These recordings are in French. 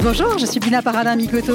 Bonjour, je suis Bina Paradin Mikoto.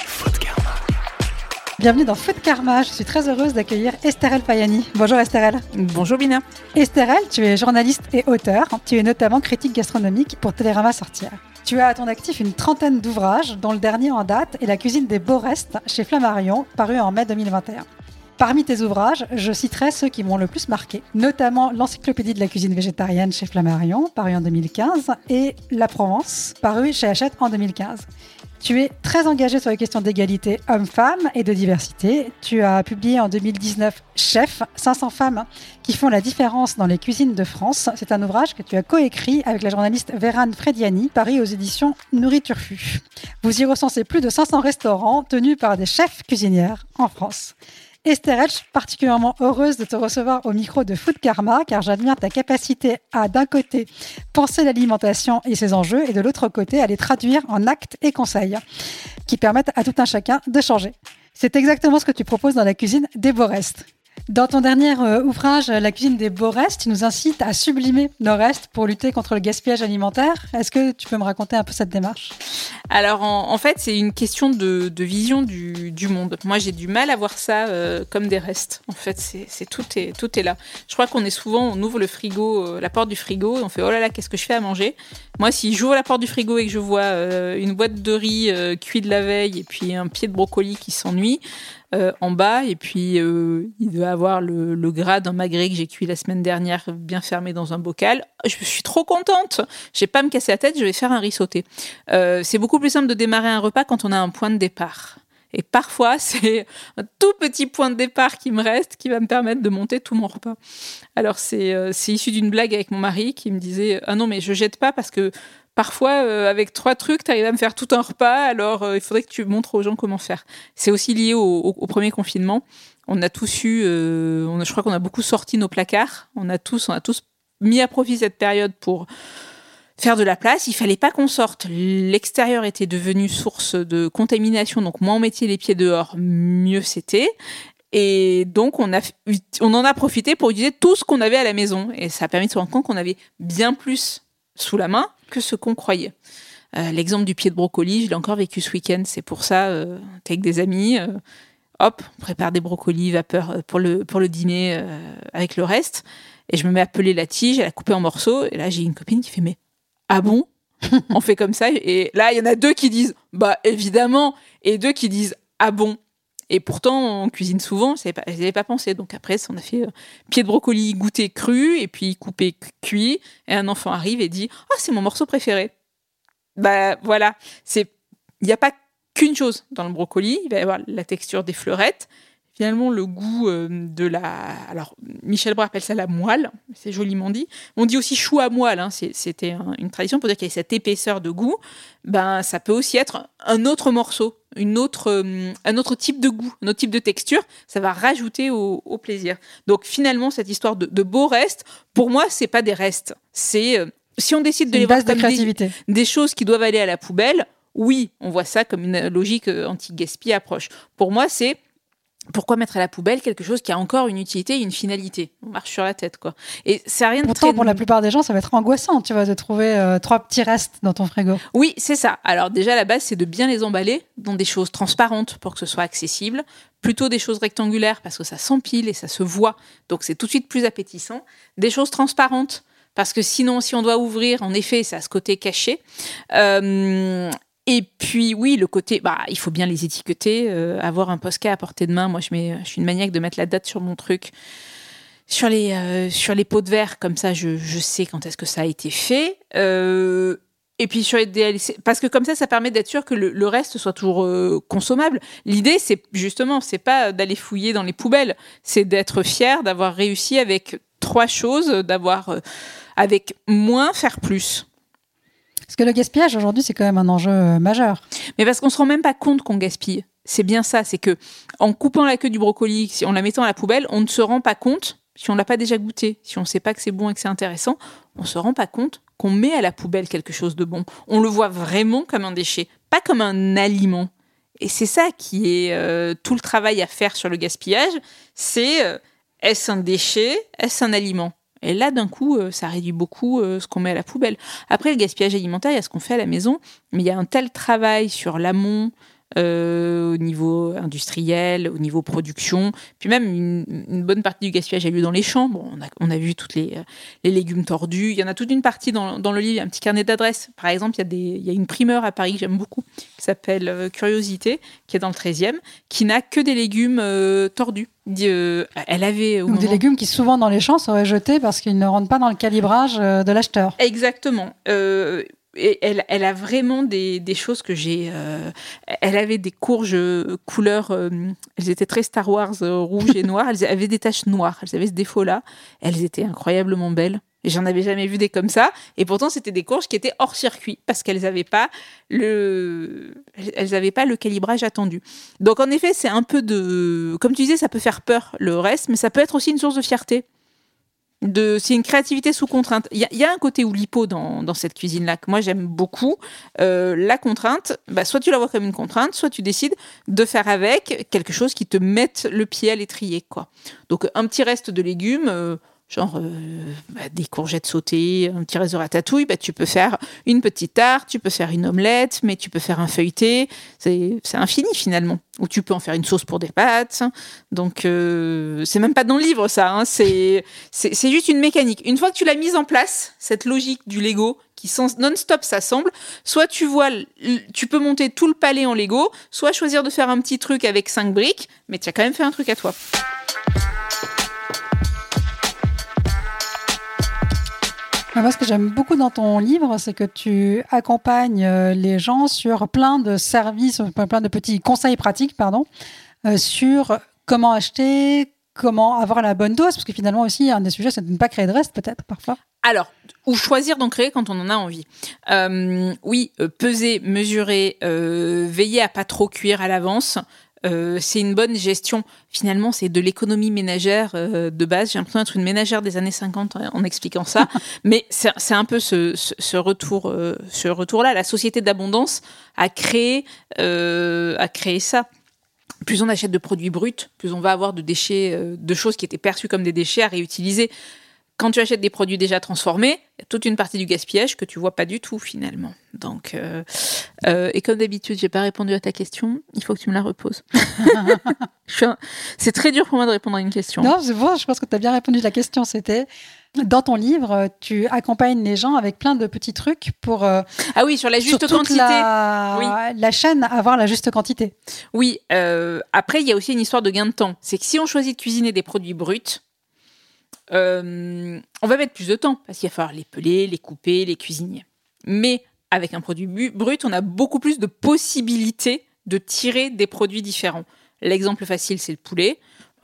Bienvenue dans Food Karma. Je suis très heureuse d'accueillir Estherelle Payani. Bonjour Estherelle. Bonjour Bina. Estherelle, tu es journaliste et auteur. Tu es notamment critique gastronomique pour Télérama Sortir. Tu as à ton actif une trentaine d'ouvrages, dont le dernier en date est La cuisine des beaux restes chez Flammarion, paru en mai 2021. Parmi tes ouvrages, je citerai ceux qui m'ont le plus marqué, notamment l'Encyclopédie de la cuisine végétarienne chez Flammarion, paru en 2015, et La Provence, paru chez Hachette en 2015. Tu es très engagé sur les questions d'égalité homme-femme et de diversité. Tu as publié en 2019 Chef, 500 femmes qui font la différence dans les cuisines de France. C'est un ouvrage que tu as coécrit avec la journaliste Vérane Frediani, paru aux éditions Nourriture Fu. Vous y recensez plus de 500 restaurants tenus par des chefs cuisinières en France. Esther, je suis particulièrement heureuse de te recevoir au micro de Food Karma car j'admire ta capacité à, d'un côté, penser l'alimentation et ses enjeux et de l'autre côté, à les traduire en actes et conseils qui permettent à tout un chacun de changer. C'est exactement ce que tu proposes dans la cuisine des restes. Dans ton dernier euh, ouvrage, La cuisine des beaux restes, tu nous incites à sublimer nos restes pour lutter contre le gaspillage alimentaire. Est-ce que tu peux me raconter un peu cette démarche? Alors en, fait, c'est une question de, vision du, monde. Moi, j'ai du mal à voir ça euh, comme des restes. En fait, c'est tout est tout est là. Je crois qu'on est souvent, on ouvre le frigo, euh, la porte du frigo, et on fait oh là là, qu'est-ce que je fais à manger? Moi, si j'ouvre la porte du frigo et que je vois euh, une boîte de riz cuit de la veille et puis un pied de brocoli qui s'ennuie. Euh, en bas et puis euh, il doit avoir le, le gras d'un magret que j'ai cuit la semaine dernière bien fermé dans un bocal. Je suis trop contente. J'ai pas à me casser la tête, je vais faire un riz sauté. Euh, c'est beaucoup plus simple de démarrer un repas quand on a un point de départ. Et parfois, c'est un tout petit point de départ qui me reste qui va me permettre de monter tout mon repas. Alors, c'est issu d'une blague avec mon mari qui me disait Ah non, mais je jette pas parce que parfois, euh, avec trois trucs, tu arrives à me faire tout un repas, alors euh, il faudrait que tu montres aux gens comment faire. C'est aussi lié au, premier confinement. On a tous eu, euh, je crois qu'on a beaucoup sorti nos placards. On a tous, on a tous mis à profit cette période pour faire de la place. Il fallait pas qu'on sorte. L'extérieur était devenu source de contamination, donc moins on mettait les pieds dehors, mieux c'était. Et donc, on, a, on en a profité pour utiliser tout ce qu'on avait à la maison. Et ça a permis de se rendre compte qu'on avait bien plus sous la main que ce qu'on croyait. Euh, L'exemple du pied de brocoli, je l'ai encore vécu ce week-end. C'est pour ça, euh, t'es avec des amis, euh, hop, on prépare des brocolis vapeur pour le, pour le dîner euh, avec le reste. Et je me mets à peler la tige, à la couper en morceaux. Et là, j'ai une copine qui fait Mais, ah bon? On fait comme ça. Et là, il y en a deux qui disent Bah, évidemment. Et deux qui disent Ah bon? Et pourtant, on cuisine souvent, je n'y avais pas pensé. Donc après, on a fait euh, pied de brocoli goûté cru, et puis coupé cuit. Et un enfant arrive et dit Ah, oh, c'est mon morceau préféré. Bah voilà, il n'y a pas qu'une chose dans le brocoli. Il va y avoir la texture des fleurettes, finalement le goût euh, de la. Alors, Michel Bras appelle ça la moelle, c'est joliment dit. On dit aussi chou à moelle, hein. c'était un, une tradition pour dire qu'il y a cette épaisseur de goût. Ben, ça peut aussi être un autre morceau, une autre, euh, un autre type de goût, un autre type de texture. Ça va rajouter au, au plaisir. Donc, finalement, cette histoire de, de beaux restes, pour moi, c'est pas des restes. C'est. Euh, si on décide de les voir de comme des, des choses qui doivent aller à la poubelle, oui, on voit ça comme une logique anti-gaspi approche. Pour moi, c'est pourquoi mettre à la poubelle quelque chose qui a encore une utilité, une finalité? On marche sur la tête, quoi. Et c'est rien de Pourtant, très... pour la plupart des gens, ça va être angoissant, tu vois, de trouver euh, trois petits restes dans ton frigo. Oui, c'est ça. Alors déjà, la base, c'est de bien les emballer dans des choses transparentes pour que ce soit accessible. Plutôt des choses rectangulaires parce que ça s'empile et ça se voit, donc c'est tout de suite plus appétissant. Des choses transparentes parce que sinon, si on doit ouvrir, en effet, ça a ce côté caché. Euh, et puis oui, le côté, bah, il faut bien les étiqueter, euh, avoir un posca à portée de main. Moi, je, suis une maniaque de mettre la date sur mon truc, sur les, euh, sur les pots de verre, comme ça, je, je sais quand est-ce que ça a été fait. Euh, et puis sur les DLC, parce que comme ça, ça permet d'être sûr que le, le reste soit toujours consommable. L'idée, c'est justement, c'est pas d'aller fouiller dans les poubelles, c'est d'être fier d'avoir réussi avec trois choses, d'avoir avec moins faire plus. Parce que le gaspillage aujourd'hui, c'est quand même un enjeu majeur. Mais parce qu'on se rend même pas compte qu'on gaspille. C'est bien ça, c'est que en coupant la queue du brocoli, en la mettant à la poubelle, on ne se rend pas compte, si on l'a pas déjà goûté, si on ne sait pas que c'est bon et que c'est intéressant, on se rend pas compte qu'on met à la poubelle quelque chose de bon. On le voit vraiment comme un déchet, pas comme un aliment. Et c'est ça qui est euh, tout le travail à faire sur le gaspillage, c'est euh, est-ce un déchet, est-ce un aliment? Et là, d'un coup, euh, ça réduit beaucoup ce qu'on met à la poubelle. Après, le gaspillage alimentaire, il y a ce qu'on fait à la maison, mais il y a un tel travail sur l'amont, euh, au niveau industriel, au niveau production, puis même une, bonne partie du gaspillage a lieu dans les champs. Bon, on a, on a vu toutes les, euh, les, légumes tordus. Il y en a toute une partie dans, dans le livre, un petit carnet d'adresses. Par exemple, il y, a des, il y a une primeur à Paris que j'aime beaucoup, qui s'appelle euh, Curiosité, qui est dans le 13e, qui n'a que des légumes tordus. elle avait ou des légumes qui souvent dans les champs seraient jetés parce qu'ils ne rentrent pas dans le calibrage de l'acheteur. Exactement et elle, elle, a vraiment des, des choses que j'ai. Euh, elle avait des courges euh, couleur. Euh, elles étaient très Star Wars, rouge et noir. Elles avaient des taches noires. Elles avaient ce défaut-là. Elles étaient incroyablement belles. Et j'en avais jamais vu des comme ça. Et pourtant, c'était des courges qui étaient hors circuit parce qu'elles n'avaient pas le, elles avaient pas le calibrage attendu. Donc, en effet, c'est un peu de, comme tu disais, ça peut faire peur le reste, mais ça peut être aussi une source de fierté c'est une créativité sous contrainte. Il y, a un côté oulipo dans, dans cette cuisine-là que moi j'aime beaucoup. Euh, la contrainte, bah, soit tu la vois comme une contrainte, soit tu décides de faire avec quelque chose qui te mette le pied à l'étrier. quoi. Donc un petit reste de légumes, euh, genre euh, bah, des courgettes sautées, un petit reste de ratatouille, bah, tu peux faire une petite tarte, tu peux faire une omelette, mais tu peux faire un feuilleté. C'est infini finalement. Ou tu peux en faire une sauce pour des pâtes. Donc euh, c'est même pas dans le livre ça. Hein. C'est juste une mécanique. Une fois que tu l'as mise en place, cette logique du Lego qui non-stop s'assemble, soit tu vois, tu peux monter tout le palais en Lego, soit choisir de faire un petit truc avec cinq briques, mais tu as quand même fait un truc à toi. Moi, ce que j'aime beaucoup dans ton livre, c'est que tu accompagnes euh, les gens sur plein de services, plein de petits conseils pratiques, pardon, euh, sur comment acheter, comment avoir la bonne dose, parce que finalement aussi, un des sujets, c'est de ne pas créer de reste, peut-être, parfois. Alors, ou choisir d'en créer quand on en a envie. Euh, oui, peser, mesurer, veiller à pas trop cuire à l'avance. Euh, c'est une bonne gestion. Finalement, c'est de l'économie ménagère euh, de base. J'ai l'impression d'être une ménagère des années 50 en expliquant ça. Mais c'est un peu ce, ce, retour, euh, ce retour-là. La société d'abondance a créé, a créé ça. Plus on achète de produits bruts, plus on va avoir de déchets, de choses qui étaient perçues comme des déchets à réutiliser quand tu achètes des produits déjà transformés, il y a toute une partie du gaspillage que tu vois pas du tout finalement. Donc, euh, euh, et comme d'habitude, j'ai pas répondu à ta question. Il faut que tu me la reposes. C'est très dur pour moi de répondre à une question. Non, c'est bon. Je pense que tu as bien répondu. La question, c'était dans ton livre, tu accompagnes les gens avec plein de petits trucs pour. Euh, ah oui, sur la juste quantité. La... Oui. la chaîne, avoir la juste quantité. Oui. après, il y a aussi une histoire de gain de temps. C'est que si on choisit de cuisiner des produits bruts, euh, on va mettre plus de temps parce qu'il va falloir les peler, les couper, les cuisiner. Mais avec un produit brut, on a beaucoup plus de possibilités de tirer des produits différents. L'exemple facile, c'est le poulet.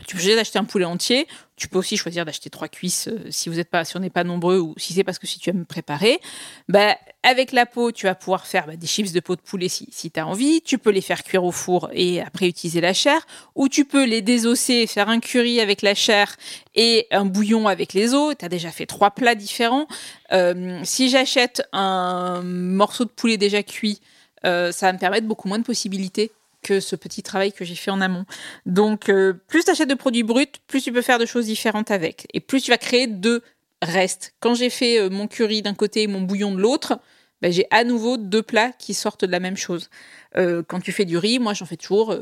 Tu peux choisir d'acheter un poulet entier. Tu peux aussi choisir d'acheter trois cuisses euh, si vous êtes pas, si on n'est pas nombreux ou si c'est parce que si tu aimes préparer. Bah, avec la peau, tu vas pouvoir faire bah, des chips de peau de poulet si, si tu as envie. Tu peux les faire cuire au four et après utiliser la chair. Ou tu peux les désosser, faire un curry avec la chair et un bouillon avec les os. Tu as déjà fait trois plats différents. Euh, si j'achète un morceau de poulet déjà cuit, euh, ça va me permettre beaucoup moins de possibilités que ce petit travail que j'ai fait en amont. Donc, euh, plus tu achètes de produits bruts, plus tu peux faire de choses différentes avec. Et plus tu vas créer de restes. Quand j'ai fait euh, mon curry d'un côté et mon bouillon de l'autre, ben, j'ai à nouveau deux plats qui sortent de la même chose. Euh, quand tu fais du riz, moi j'en fais toujours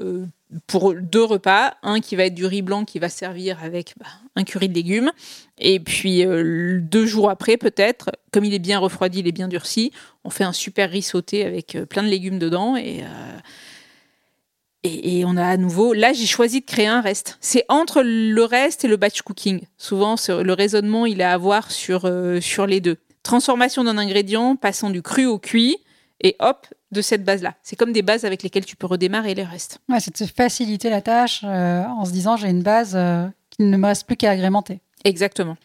pour deux repas. Un qui va être du riz blanc qui va servir avec bah, un curry de légumes. Et puis deux jours après, peut-être, comme il est bien refroidi, il est bien durci, on fait un super riz sauté avec plein de légumes dedans. Et et, on a à nouveau, là j'ai choisi de créer un reste. C'est entre le reste et le batch cooking. Souvent, le raisonnement, il est à avoir sur, euh, sur les deux. Transformation d'un ingrédient, passant du cru au cuit, et hop, de cette base-là. C'est comme des bases avec lesquelles tu peux redémarrer les restes. Ouais, c'est de se faciliter la tâche euh, en se disant j'ai une base euh, qui ne me reste plus qu'à agrémenter. Exactement.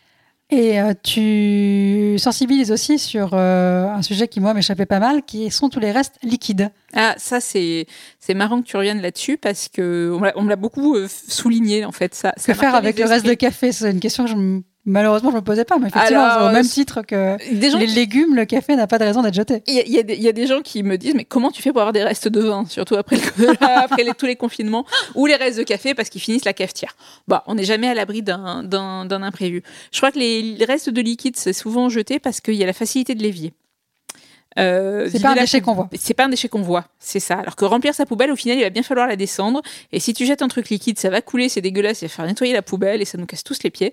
Et euh, tu sensibilises aussi sur euh, un sujet qui, moi, m'échappait pas mal, qui sont tous les restes liquides. Ah, ça, c'est, c'est marrant que tu reviennes là-dessus parce que on me l'a beaucoup euh, souligné, en fait. Ça, que faire avec le reste de café? C'est une question que je me Malheureusement, je ne me posais pas, mais effectivement, au même titre que les légumes, le café n'a pas de raison d'être jeté. Il y, a des gens qui me disent, mais comment tu fais pour avoir des restes de vin, surtout après, après tous les confinements, ou les restes de café parce qu'ils finissent la cafetière? Bah, on n'est jamais à l'abri d'un imprévu. Je crois que les restes de liquide, c'est souvent jeté parce qu'il y a la facilité de l'évier. Euh, c'est pas un déchet qu'on voit. C'est pas un déchet qu'on voit, c'est ça. Alors que remplir sa poubelle, au final, il va bien falloir la descendre. Et si tu jettes un truc liquide, ça va couler, c'est dégueulasse, il va faire nettoyer la poubelle et ça nous casse tous les pieds.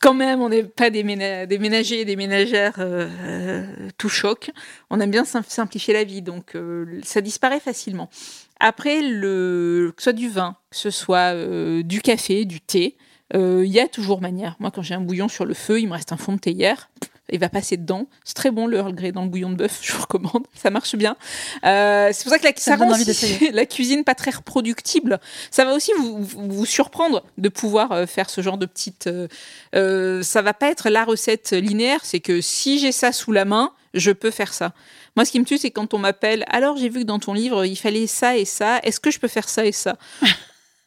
Quand même, on n'est pas des, des, ménagers et des ménagères euh, tout choc. On aime bien simplifier la vie, donc euh, ça disparaît facilement. Après, le, que ce soit du vin, que ce soit du café, du thé, il y a toujours manière. Moi, quand j'ai un bouillon sur le feu, il me reste un fond de thé hier il va passer dedans. C'est très bon le Earl Grey dans le bouillon de bœuf, je vous recommande, ça marche bien. Euh, c'est pour ça que la, ça, rend la cuisine pas très reproductible. Ça va aussi vous, vous, surprendre de pouvoir euh, faire ce genre de petite. Euh, euh, ça va pas être la recette linéaire, c'est que si j'ai ça sous la main, je peux faire ça. Moi, ce qui me tue, c'est quand on m'appelle. Alors, j'ai vu que dans ton livre, il fallait ça et ça. Est-ce que je peux faire ça et ça?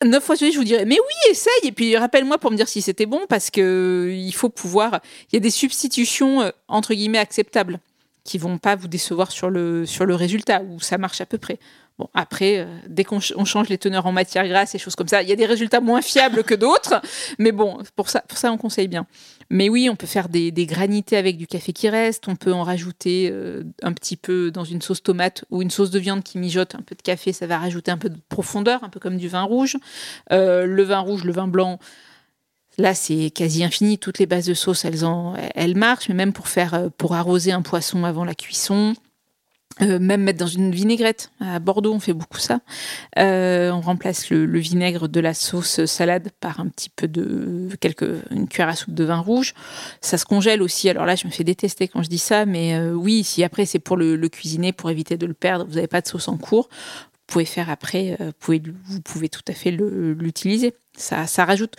9 fois sur 10, je vous dirais, mais oui, essaye. Et puis rappelle-moi pour me dire si c'était bon, parce que il faut pouvoir. Il y a des substitutions euh, entre guillemets acceptables qui vont pas vous décevoir sur le sur le résultat où ça marche à peu près. Bon, après, euh, dès qu'on change les teneurs en matière grasse et choses comme ça, il y a des résultats moins fiables que d'autres. Mais bon, pour ça, pour ça, on conseille bien. Mais oui, on peut faire des, granités avec du café qui reste. On peut en rajouter euh, un petit peu dans une sauce tomate ou une sauce de viande qui mijote un peu de café. Ça va rajouter un peu de profondeur, un peu comme du vin rouge. Euh, le vin rouge, le vin blanc, Là, c'est quasi infini. Toutes les bases de sauce, elles, en, elles marchent. Mais même pour faire, pour arroser un poisson avant la cuisson, euh, même mettre dans une vinaigrette. À Bordeaux, on fait beaucoup ça. Euh, on remplace le, vinaigre de la sauce salade par un petit peu de quelques une cuillère à soupe de vin rouge. Ça se congèle aussi. Alors là, je me fais détester quand je dis ça, mais euh, oui, si après c'est pour le, cuisiner, pour éviter de le perdre, vous n'avez pas de sauce en cours, vous pouvez faire après. vous pouvez vous pouvez tout à fait l'utiliser. Ça ça rajoute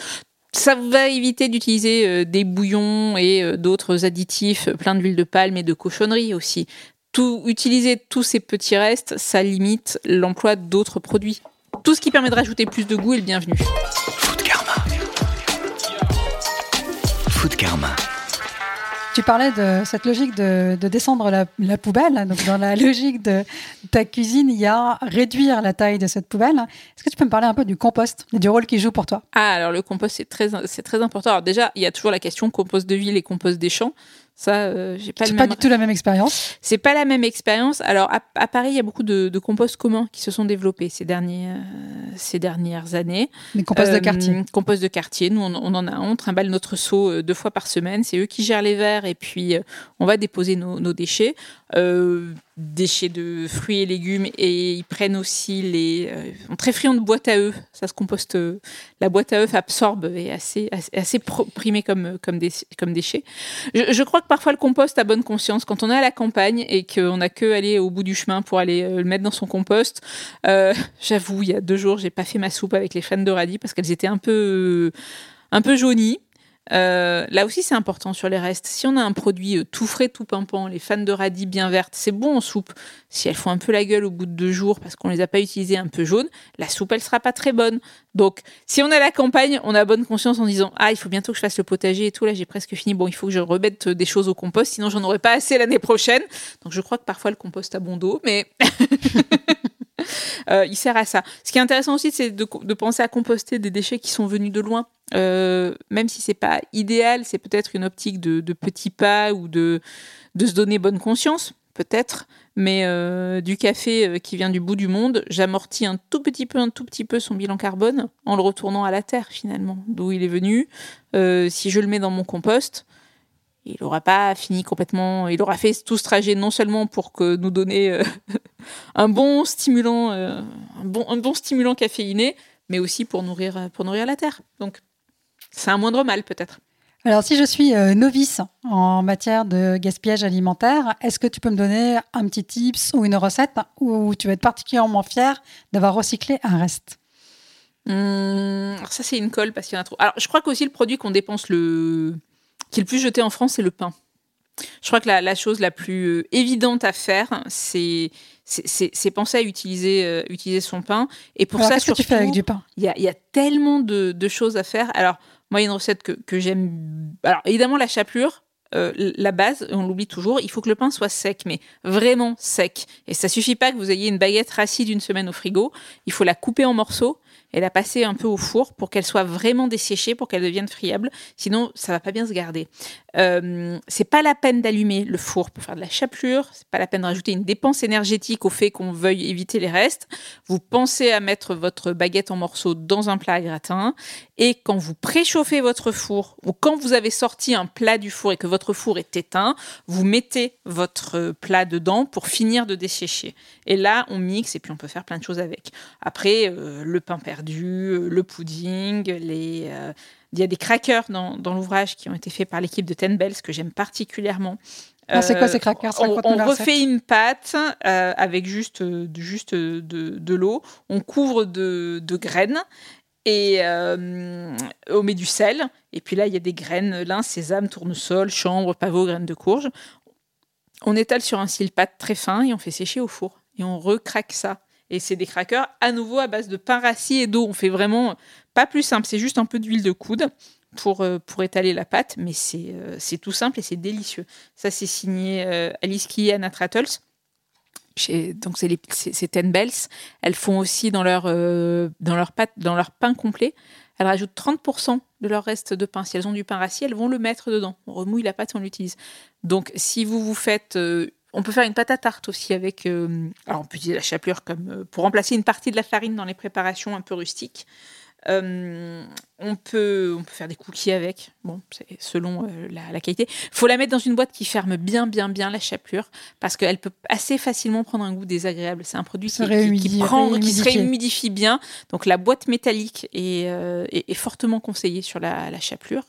ça va éviter d'utiliser des bouillons et d'autres additifs plein d'huile de palme et de cochonnerie aussi utiliser tous ces petits restes, ça limite l'emploi d'autres produits. Tout ce qui permet de rajouter plus de goût est le bienvenu. Food Karma. Food Karma. Tu parlais de cette logique de, descendre la, poubelle. Donc, dans la logique de ta cuisine, il y a réduire la taille de cette poubelle. Est-ce que tu peux me parler un peu du compost et du rôle qu'il joue pour toi? Ah, alors le compost, c'est très, c'est très important. Alors, déjà, il y a toujours la question compost de ville et compost des champs. Ça, euh, j'ai pas. C'est pas du tout la même expérience. C'est pas la même expérience. Alors à, Paris, il y a beaucoup de, de, composts communs qui se sont développés ces dernières ces dernières années. Des composts de quartier. Euh, compost de quartier. Nous, on, en a. On trimballe notre seau euh, deux fois par semaine. C'est eux qui gèrent les verres et puis on va déposer nos, nos déchets déchets de fruits et légumes et ils prennent aussi les euh, très friands de boîte à œufs ça se composte euh, la boîte à œufs absorbe et assez assez, primé comme comme des comme déchets je, crois que parfois le compost a bonne conscience. Quand on est à la campagne et qu'on a que aller au bout du chemin pour aller euh, le mettre dans son compost j'avoue il y a deux jours j'ai pas fait ma soupe avec les fans de radis parce qu'elles étaient un peu un peu jaunies euh, là aussi, c'est important sur les restes. Si on a un produit euh, tout frais, tout pimpant, les fans de radis bien vertes, c'est bon en soupe. Si elles font un peu la gueule au bout de deux jours parce qu'on les a pas utilisées un peu jaunes, la soupe, elle sera pas très bonne. Donc, si on a la campagne, on a bonne conscience en disant Ah, il faut bientôt que je fasse le potager et tout. Là, j'ai presque fini. Bon, il faut que je remette des choses au compost, sinon j'en aurai pas assez l'année prochaine. Donc, je crois que parfois le compost a bon dos, mais. Euh, il sert à ça. Ce qui est intéressant aussi, c'est de, penser à composter des déchets qui sont venus de loin. Euh, même si c'est pas idéal, c'est peut-être une optique de, petits pas ou de, de se donner bonne conscience, peut-être. Mais euh, du café qui vient du bout du monde, j'amortis un tout petit peu, un tout petit peu son bilan carbone en le retournant à la terre finalement, d'où il est venu. si je le mets dans mon compost, il n'aura pas fini complètement. Il aura fait tout ce trajet non seulement pour que nous donner un bon stimulant, euh, un, bon, un bon stimulant caféiné, mais aussi pour nourrir, pour nourrir la terre. Donc, c'est un moindre mal peut-être. Alors, si je suis euh, novice en matière de gaspillage alimentaire, est-ce que tu peux me donner un petit tips ou une recette où tu vas être particulièrement fier d'avoir recyclé un reste? Hum, alors ça, c'est une colle parce qu'il y en a trop. Alors, je crois qu'aussi le produit qu'on dépense le qui est le plus jeté en France, c'est le pain. Je crois que la, chose la plus euh, évidente à faire, c'est c'est penser à utiliser, euh, utiliser son pain. Et pour ça, surtout, tu fais avec du pain? Il y a, y a, tellement de, de, choses à faire. Alors, moi, il y a une recette que, que j'aime. Alors, évidemment, la chapelure, euh, la base, on l'oublie toujours, il faut que le pain soit sec, mais vraiment sec. Et ça suffit pas que vous ayez une baguette rassie d'une semaine au frigo. Il faut la couper en morceaux et la passer un peu au four pour qu'elle soit vraiment desséchée, pour qu'elle devienne friable. Sinon, ça va pas bien se garder. Euh, c'est pas la peine d'allumer le four pour faire de la chapelure. C'est pas la peine de rajouter une dépense énergétique au fait qu'on veuille éviter les restes. Vous pensez à mettre votre baguette en morceaux dans un plat à gratin et quand vous préchauffez votre four ou quand vous avez sorti un plat du four et que votre four est éteint, vous mettez votre plat dedans pour finir de dessécher. Et là, on mixe et puis on peut faire plein de choses avec. Après, euh, le pain perdu, euh, le pudding, les il y a des crackers dans, l'ouvrage qui ont été faits par l'équipe de Ten Bells que j'aime particulièrement. Ah, c'est quoi ces crackers On, refait une pâte euh, avec juste, juste de, l'eau. On couvre de, graines et euh, on met du sel. Et puis là, il y a des graines lin, sésame, tournesol, chanvre, pavot, graines de courge. On étale sur un cil pâte très fin et on fait sécher au four. Et on recraque ça. Et c'est des crackers à nouveau à base de pain rassis et d'eau. On fait vraiment pas plus simple, c'est juste un peu d'huile de coude pour, euh, pour étaler la pâte, mais c'est euh, tout simple et c'est délicieux. Ça, c'est signé euh, Alice Key et Anna Trattles. donc, c'est Ten Bells. Elles font aussi dans leur, dans leur pâte, dans leur pain complet, elles rajoutent 30% de leur reste de pain. Si elles ont du pain rassis, elles vont le mettre dedans. On remouille la pâte et on l'utilise. Donc, si vous vous faites on peut faire une pâte à tarte aussi avec. alors, on peut utiliser la chapelure comme pour remplacer une partie de la farine dans les préparations un peu rustiques. Euh, on, peut, on peut faire des cookies avec, bon, c'est selon euh, la, qualité. Il faut la mettre dans une boîte qui ferme bien, bien, bien la chapelure, parce qu'elle peut assez facilement prendre un goût désagréable. C'est un produit qui, qui, prend, qui se réhumidifie bien. Donc la boîte métallique est, euh, fortement conseillée sur la, la chapelure.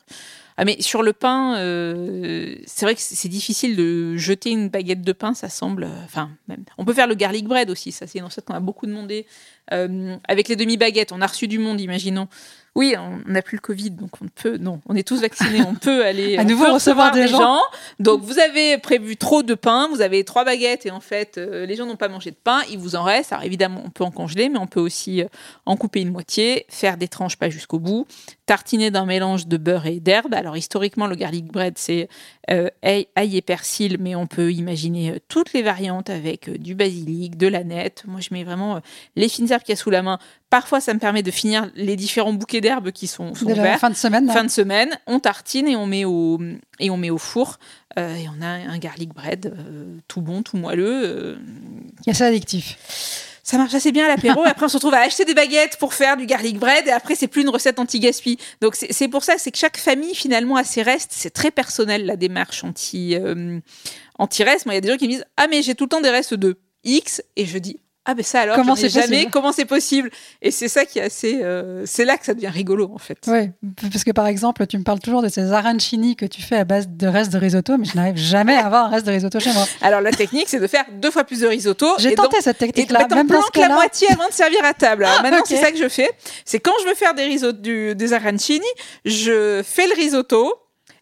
Ah, mais sur le pain, euh, c'est vrai que c'est difficile de jeter une baguette de pain, ça semble. Euh, enfin, même. On peut faire le garlic bread aussi, ça c'est une recette qu'on a beaucoup demandé. Euh, avec les demi-baguettes, on a reçu du monde, imaginons. Oui, on n'a plus le Covid, donc on peut. Non, on est tous vaccinés, on peut aller à nouveau recevoir, des gens. Donc vous avez prévu trop de pain, vous avez trois baguettes et en fait euh, les gens n'ont pas mangé de pain, il vous en reste. Alors évidemment, on peut en congeler, mais on peut aussi euh, en couper une moitié, faire des tranches pas jusqu'au bout, tartiner d'un mélange de beurre et d'herbe. Alors historiquement, le garlic bread c'est euh, ail et persil, mais on peut imaginer toutes les variantes avec du basilic, de la nette. Moi, je mets vraiment les fines herbes qu'il y a sous la main. Parfois, ça me permet de finir les différents bouquets d'herbes qui sont, sont ouverts. Fin de semaine. Fin de semaine, on tartine et on met au, et on met au four. Euh, et on a un garlic bread euh, tout bon, tout moelleux. Euh. Est assez addictif. Ça marche assez bien à l'apéro. après, on se retrouve à acheter des baguettes pour faire du garlic bread. Et après, c'est plus une recette anti-gaspi. Donc, c'est pour ça, c'est que chaque famille, finalement, a ses restes. C'est très personnel, la démarche anti, anti-reste. Moi, il y a des gens qui me disent Ah, mais j'ai tout le temps des restes de X. Et je dis ah ben ça alors comment c'est jamais. Comment c'est possible? Et c'est ça qui est assez euh, c'est là que ça devient rigolo en fait. Oui parce que par exemple tu me parles toujours de ces arancini que tu fais à base de restes de risotto mais je n'arrive jamais à avoir un reste de risotto chez moi. Alors la technique c'est de faire deux fois plus de risotto j'ai tenté cette technique là et même planques la moitié avant de servir à table. Alors maintenant c'est ça que je fais. C'est quand je veux faire des risottos du, des arancini je fais le risotto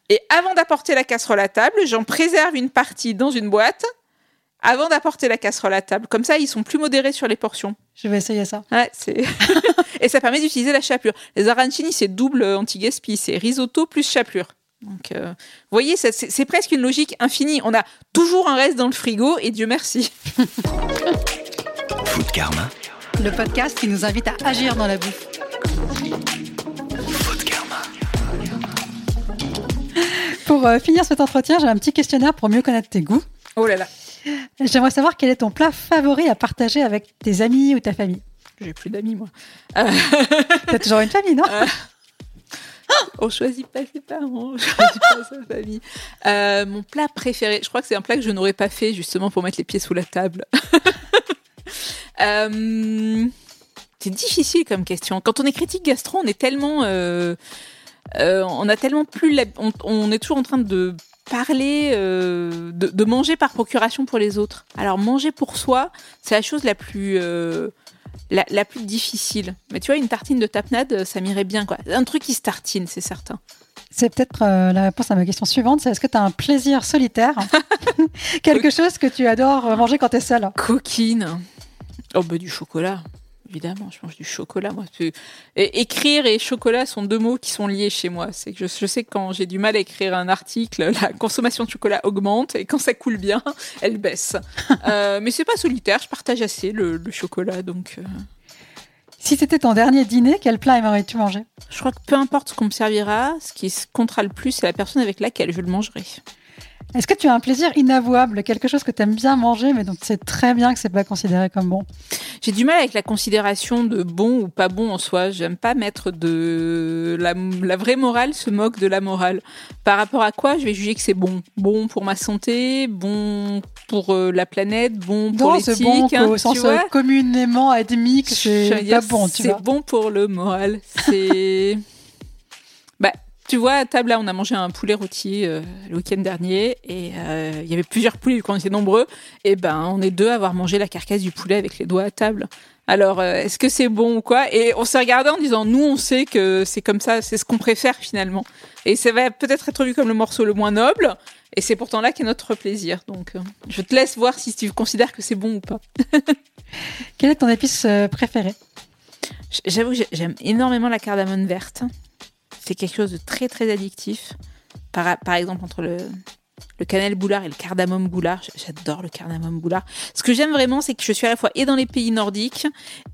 et avant d'apporter la casserole à table j'en préserve une partie dans une boîte avant d'apporter la casserole à table. Comme ça, ils sont plus modérés sur les portions. Je vais essayer ça. Ouais, et ça permet d'utiliser la chapelure. Les arancini, c'est double anti-gaspi. C'est risotto plus chapelure. Donc, euh, vous voyez, c'est presque une logique infinie. On a toujours un reste dans le frigo et Dieu merci. Food Karma. Le podcast qui nous invite à agir dans la bouffe. Food Karma. Pour euh, finir cet entretien, j'ai un petit questionnaire pour mieux connaître tes goûts. Oh là là. J'aimerais savoir quel est ton plat favori à partager avec tes amis ou ta famille. J'ai plus d'amis, moi. T'as toujours une famille, non euh, On choisit pas ses parents, on choisit pas sa famille. Euh, mon plat préféré, je crois que c'est un plat que je n'aurais pas fait justement pour mettre les pieds sous la table. Euh, c'est difficile comme question. Quand on est critique gastro, on est tellement, on a tellement plus, on, est toujours en train de parler euh, de, manger par procuration pour les autres. Alors manger pour soi, c'est la chose la plus euh, la, plus difficile. Mais tu vois, une tartine de tapenade, ça m'irait bien quoi. Un truc qui se tartine, c'est certain. C'est peut-être euh, la réponse à ma question suivante, c'est est-ce que tu as un plaisir solitaire? Quelque chose que tu adores manger quand tu es seule? Coquine. Oh, bah du chocolat. Évidemment, je mange du chocolat. Moi, écrire et chocolat sont deux mots qui sont liés chez moi. C'est que je, sais que quand j'ai du mal à écrire un article, la consommation de chocolat augmente et quand ça coule bien, elle baisse. euh, mais c'est pas solitaire. Je partage assez le, chocolat, donc. Euh. Si c'était ton dernier dîner, quel plat aimerais-tu manger? Je crois que peu importe ce qu'on me servira, ce qui comptera le plus, c'est la personne avec laquelle je le mangerai. Est-ce que tu as un plaisir inavouable, quelque chose que tu aimes bien manger, mais dont tu sais très bien que c'est pas considéré comme bon? J'ai du mal avec la considération de bon ou pas bon en soi. J'aime pas mettre de la, vraie morale se moque de la morale. Par rapport à quoi je vais juger que c'est bon Bon pour ma santé, bon pour euh, la planète, bon pour l'éthique. bon hein, au sens euh, communément admis que c'est pas bon. C'est bon pour le moral. C'est tu vois, à table, là, on a mangé un poulet rôti euh, le week-end dernier et euh, il y avait plusieurs poulets, vu qu'on était nombreux. Et ben, on est deux à avoir mangé la carcasse du poulet avec les doigts à table. Alors, euh, est-ce que c'est bon ou quoi? Et on s'est regardé en disant, nous, on sait que c'est comme ça, c'est ce qu'on préfère finalement. Et ça va peut-être être vu comme le morceau le moins noble, et c'est pourtant là qu'est notre plaisir. Donc, je te laisse voir si tu considères que c'est bon ou pas. Quelle est ton épice préférée J'avoue que j'aime énormément la cardamone verte c'est quelque chose de très très addictif. Par, exemple, entre le, le cannelle boulard et le cardamome boulard. J'adore le cardamome boulard. Ce que j'aime vraiment, c'est que je suis à la fois et dans les pays nordiques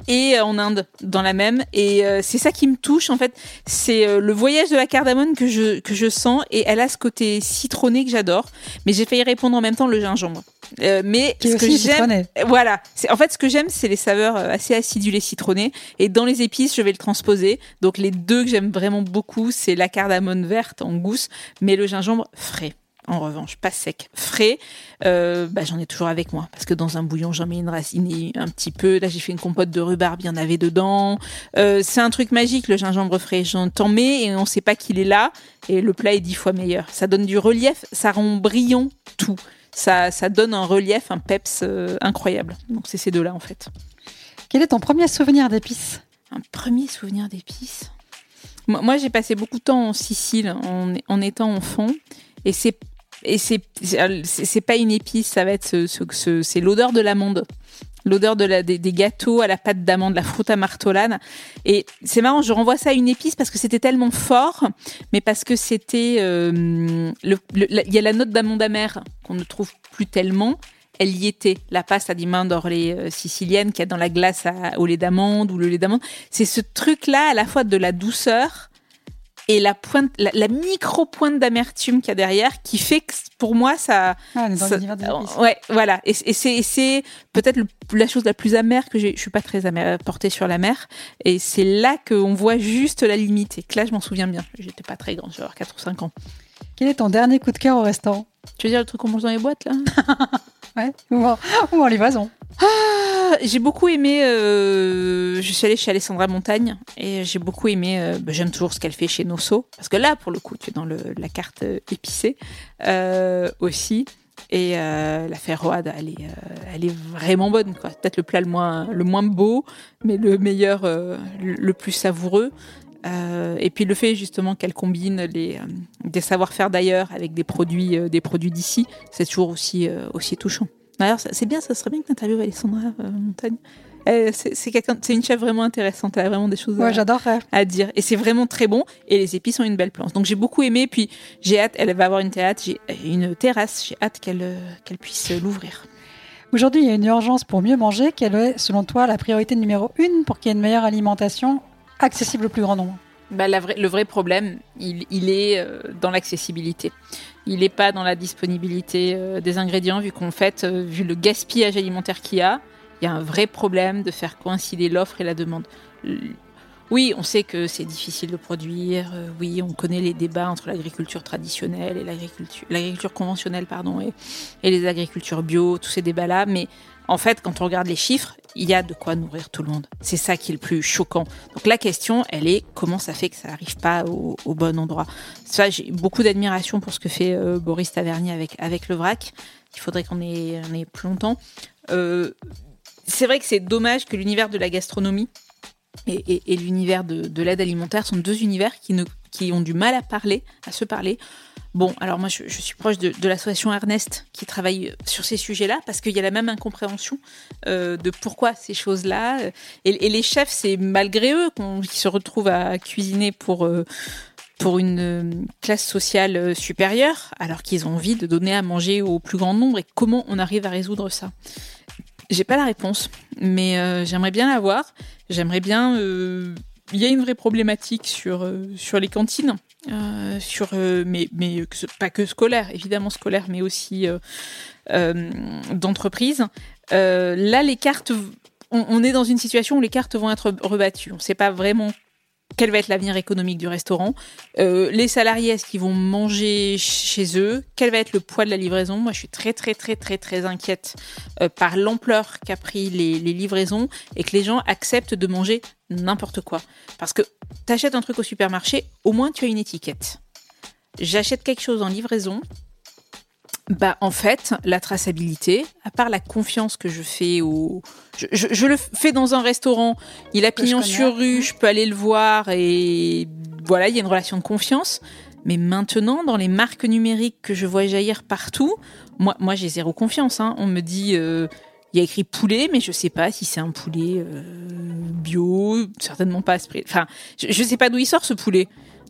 et euh, en Inde, dans la même. Et euh, c'est ça qui me touche, en fait. C'est euh, le voyage de la cardamome que je, que je sens et elle a ce côté citronné que j'adore. Mais j'ai failli répondre en même temps le gingembre. mais ce que j'aime, voilà. En fait, ce que j'aime, c'est les saveurs assez acidulées citronnées. Et dans les épices, je vais le transposer. Donc les deux que j'aime vraiment beaucoup, c'est la cardamome verte en gousse, mais le gingembre frais. En revanche, pas sec, frais, euh, bah, j'en ai toujours avec moi parce que dans un bouillon j'en mets une racine un petit peu. Là j'ai fait une compote de rhubarbe, il y en avait dedans. Euh, c'est un truc magique le gingembre frais. J'en t'en mets et on sait pas qu'il est là et le plat est dix fois meilleur. Ça donne du relief, ça rend brillant tout. Ça, ça donne un relief, un peps euh, incroyable. Donc c'est ces deux-là en fait. Quel est ton premier souvenir d'épices? Un premier souvenir d'épices? Moi, j'ai passé beaucoup de temps en Sicile en, en étant enfant et c'est et c'est c'est pas une épice, ça va être ce, ce, c'est l'odeur de l'amande. L'odeur de la, des, gâteaux à la pâte d'amande, la fruta martolane. Et c'est marrant, je renvoie ça à une épice parce que c'était tellement fort, mais parce que c'était... Euh, il y a la note d'amande amère qu'on ne trouve plus tellement. Elle y était. La pasta di mandorle euh, sicilienne qui a dans la glace au lait d'amande ou le lait d'amande. C'est ce truc-là à la fois de la douceur et la pointe, la, micro pointe d'amertume qu'il y a derrière, qui fait que pour moi ça, ah, ouais, voilà. Et, c'est peut-être la chose la plus amère que j'ai. Je suis pas très amère, portée sur la mer, et c'est là qu'on voit juste la limite. Et que là, je m'en souviens bien. J'étais pas très grande, avoir 4 ou 5 ans. Quel est ton dernier coup de cœur au restaurant? Tu veux dire le truc qu'on mange dans les boîtes là? Ouais. Ou en, ou en livraison. Ah, j'ai beaucoup aimé. Euh, je suis allée chez Alessandra Montagne et j'ai beaucoup aimé. Euh, bah, j'aime toujours ce qu'elle fait chez Nosso parce que là, pour le coup, tu es dans la carte épicée euh, aussi. Et la ferroade, elle est, vraiment bonne. Peut-être le plat le moins, beau, mais le meilleur, le, plus savoureux. et puis le fait justement qu'elle combine des savoir-faire d'ailleurs avec des produits, d'ici, c'est toujours aussi touchant. D'ailleurs, c'est bien, ça serait bien que tu interviewes Alessandra euh, Montagne. C'est une chef vraiment intéressante, elle a vraiment des choses à, dire. Et c'est vraiment très bon. Et les épices ont une belle plante. Donc j'ai beaucoup aimé. Puis j'ai hâte, elle va avoir une, théâtre, une terrasse, j'ai hâte qu'elle euh, qu'elle puisse l'ouvrir. Aujourd'hui, il y a une urgence pour mieux manger. Quelle est, selon toi, la priorité numéro une pour qu'il y ait une meilleure alimentation accessible au plus grand nombre? Bah, Le vrai problème, il, il est euh, dans l'accessibilité il n'est pas dans la disponibilité euh, des ingrédients, vu fait, euh, vu le gaspillage alimentaire qu'il y a, il y a un vrai problème de faire coïncider l'offre et la demande. Oui, on sait que c'est difficile de produire. Euh, oui, on connaît les débats entre l'agriculture traditionnelle et l'agriculture, l'agriculture conventionnelle, pardon, et, et les agricultures bio, tous ces débats-là. Mais en fait, quand on regarde les chiffres, il y a de quoi nourrir tout le monde. C'est ça qui est le plus choquant. Donc la question, elle est comment ça fait que ça n'arrive pas au, bon endroit? Ça, j'ai beaucoup d'admiration pour ce que fait euh, Boris Tavernier avec avec le vrac. Il faudrait qu'on ait, ait plus longtemps. Euh, c'est vrai que c'est dommage que l'univers de la gastronomie et, l'univers de, l'aide alimentaire sont deux univers qui ne qui ont du mal à parler, à se parler. Bon, alors moi, je, suis proche de, l'association Ernest qui travaille sur ces sujets-là parce qu'il y a la même incompréhension euh, de pourquoi ces choses-là. Et, les chefs, c'est malgré eux qu'on se retrouvent à cuisiner pour euh, pour une euh, classe sociale supérieure, alors qu'ils ont envie de donner à manger au plus grand nombre. Et comment on arrive à résoudre ça? J'ai pas la réponse, mais j'aimerais bien l'avoir. J'aimerais bien. Il y a une vraie problématique sur sur les cantines euh, sur, euh, mais, mais pas que scolaire, évidemment scolaire, mais aussi euh, d'entreprise. là, les cartes, on, est dans une situation où les cartes vont être rebattues. On ne sait pas vraiment quel va être l'avenir économique du restaurant, euh, les salariés, est-ce qu'ils vont manger chez eux, quel va être le poids de la livraison? Moi, je suis très, très, très, très, très inquiète euh, par l'ampleur qu'a pris les, livraisons et que les gens acceptent de manger n'importe quoi. Parce que tu achètes un truc au supermarché, au moins tu as une étiquette. J'achète quelque chose en livraison, bah, en fait, la traçabilité, à part la confiance que je fais au. Je, le fais dans un restaurant, il a pignon sur rue, je peux aller le voir et voilà, il y a une relation de confiance. Mais maintenant, dans les marques numériques que je vois jaillir partout, moi, moi j'ai zéro confiance. Hein. On me dit. Euh, il y a écrit poulet, mais je sais pas si c'est un poulet euh, bio, certainement pas. Enfin, je, je sais pas d'où il sort ce poulet.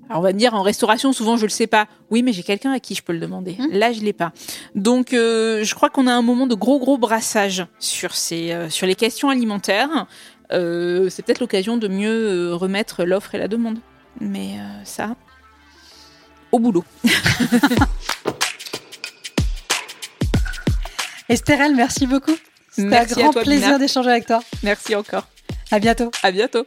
Alors on va me dire en restauration souvent je le sais pas. Oui mais j'ai quelqu'un à qui je peux le demander. Mmh. Là je l'ai pas. Donc euh, je crois qu'on a un moment de gros gros brassage sur ces euh, sur les questions alimentaires. Euh, c'est peut-être l'occasion de mieux remettre l'offre et la demande. Mais ça au boulot. Estherelle, merci beaucoup. C'était un grand plaisir d'échanger avec toi. Merci encore. À bientôt. À bientôt.